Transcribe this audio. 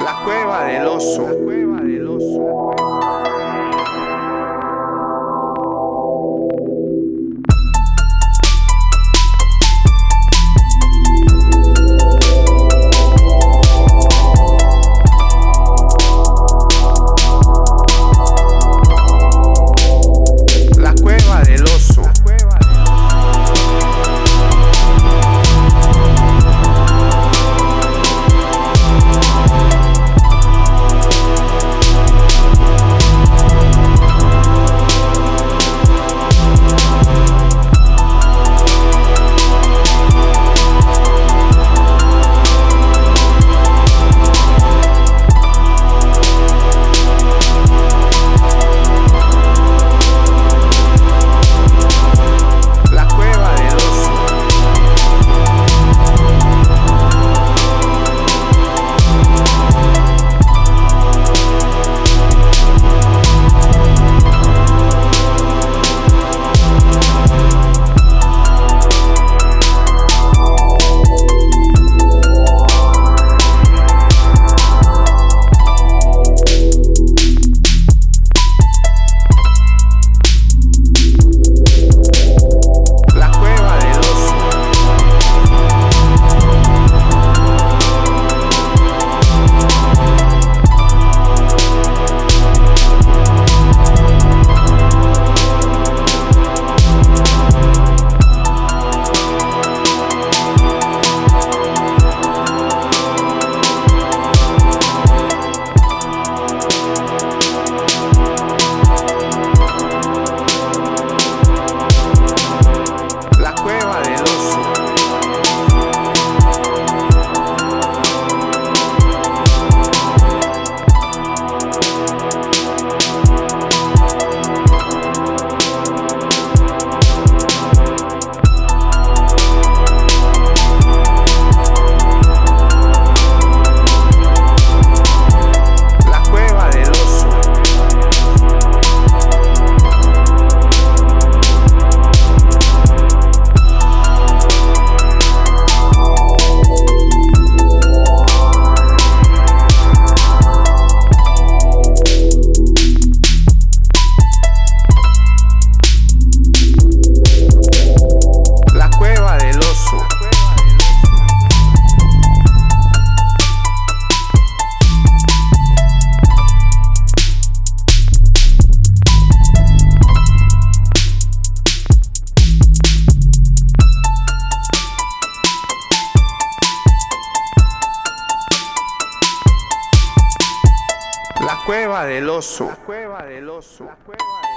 La cueva del oso. La cueva del oso. Cueva del oso. La cueva del oso. La cueva